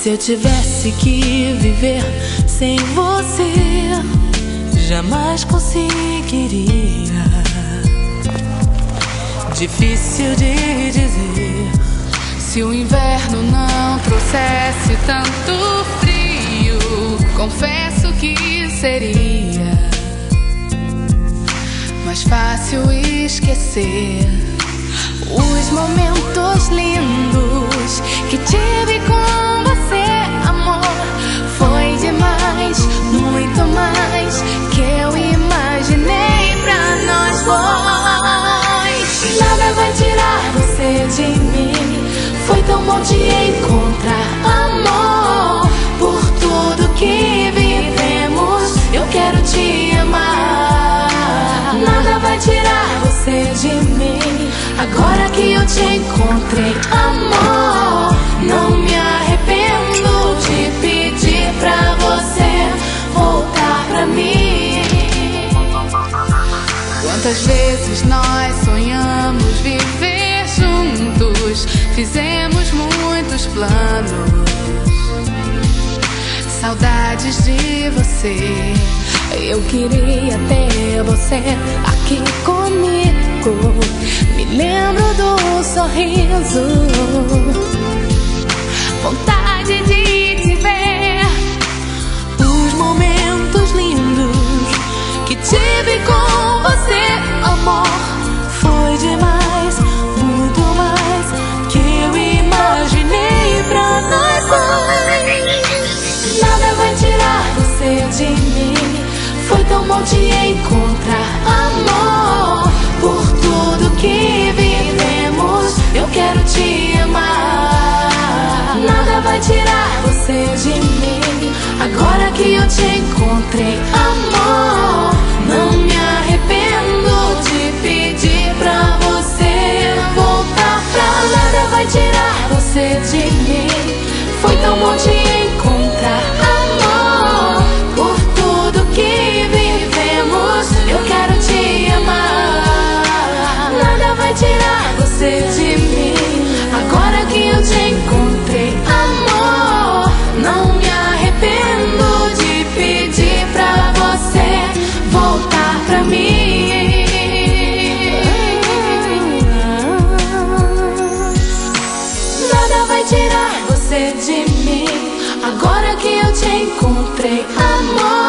Se eu tivesse que viver sem você, jamais conseguiria. Difícil de dizer. Se o inverno não trouxesse tanto frio, confesso que seria mais fácil esquecer os momentos lindos Agora que eu te encontrei, amor, não me arrependo de pedir pra você voltar pra mim. Quantas vezes nós sonhamos viver juntos, fizemos muitos planos. Saudades de você. Eu queria ter você aqui comigo. Sorriso. Vontade de te ver. Os momentos lindos que tive com você, amor. Foi demais, muito mais que eu imaginei pra nós dois. Nada vai tirar você de mim. Foi tão bom te encontrar, mim. Agora que eu te encontrei, amor. Não me arrependo de pedir pra você voltar pra nada vai tirar você de mim. Foi tão bom te de mim. Agora que eu te encontrei, amor,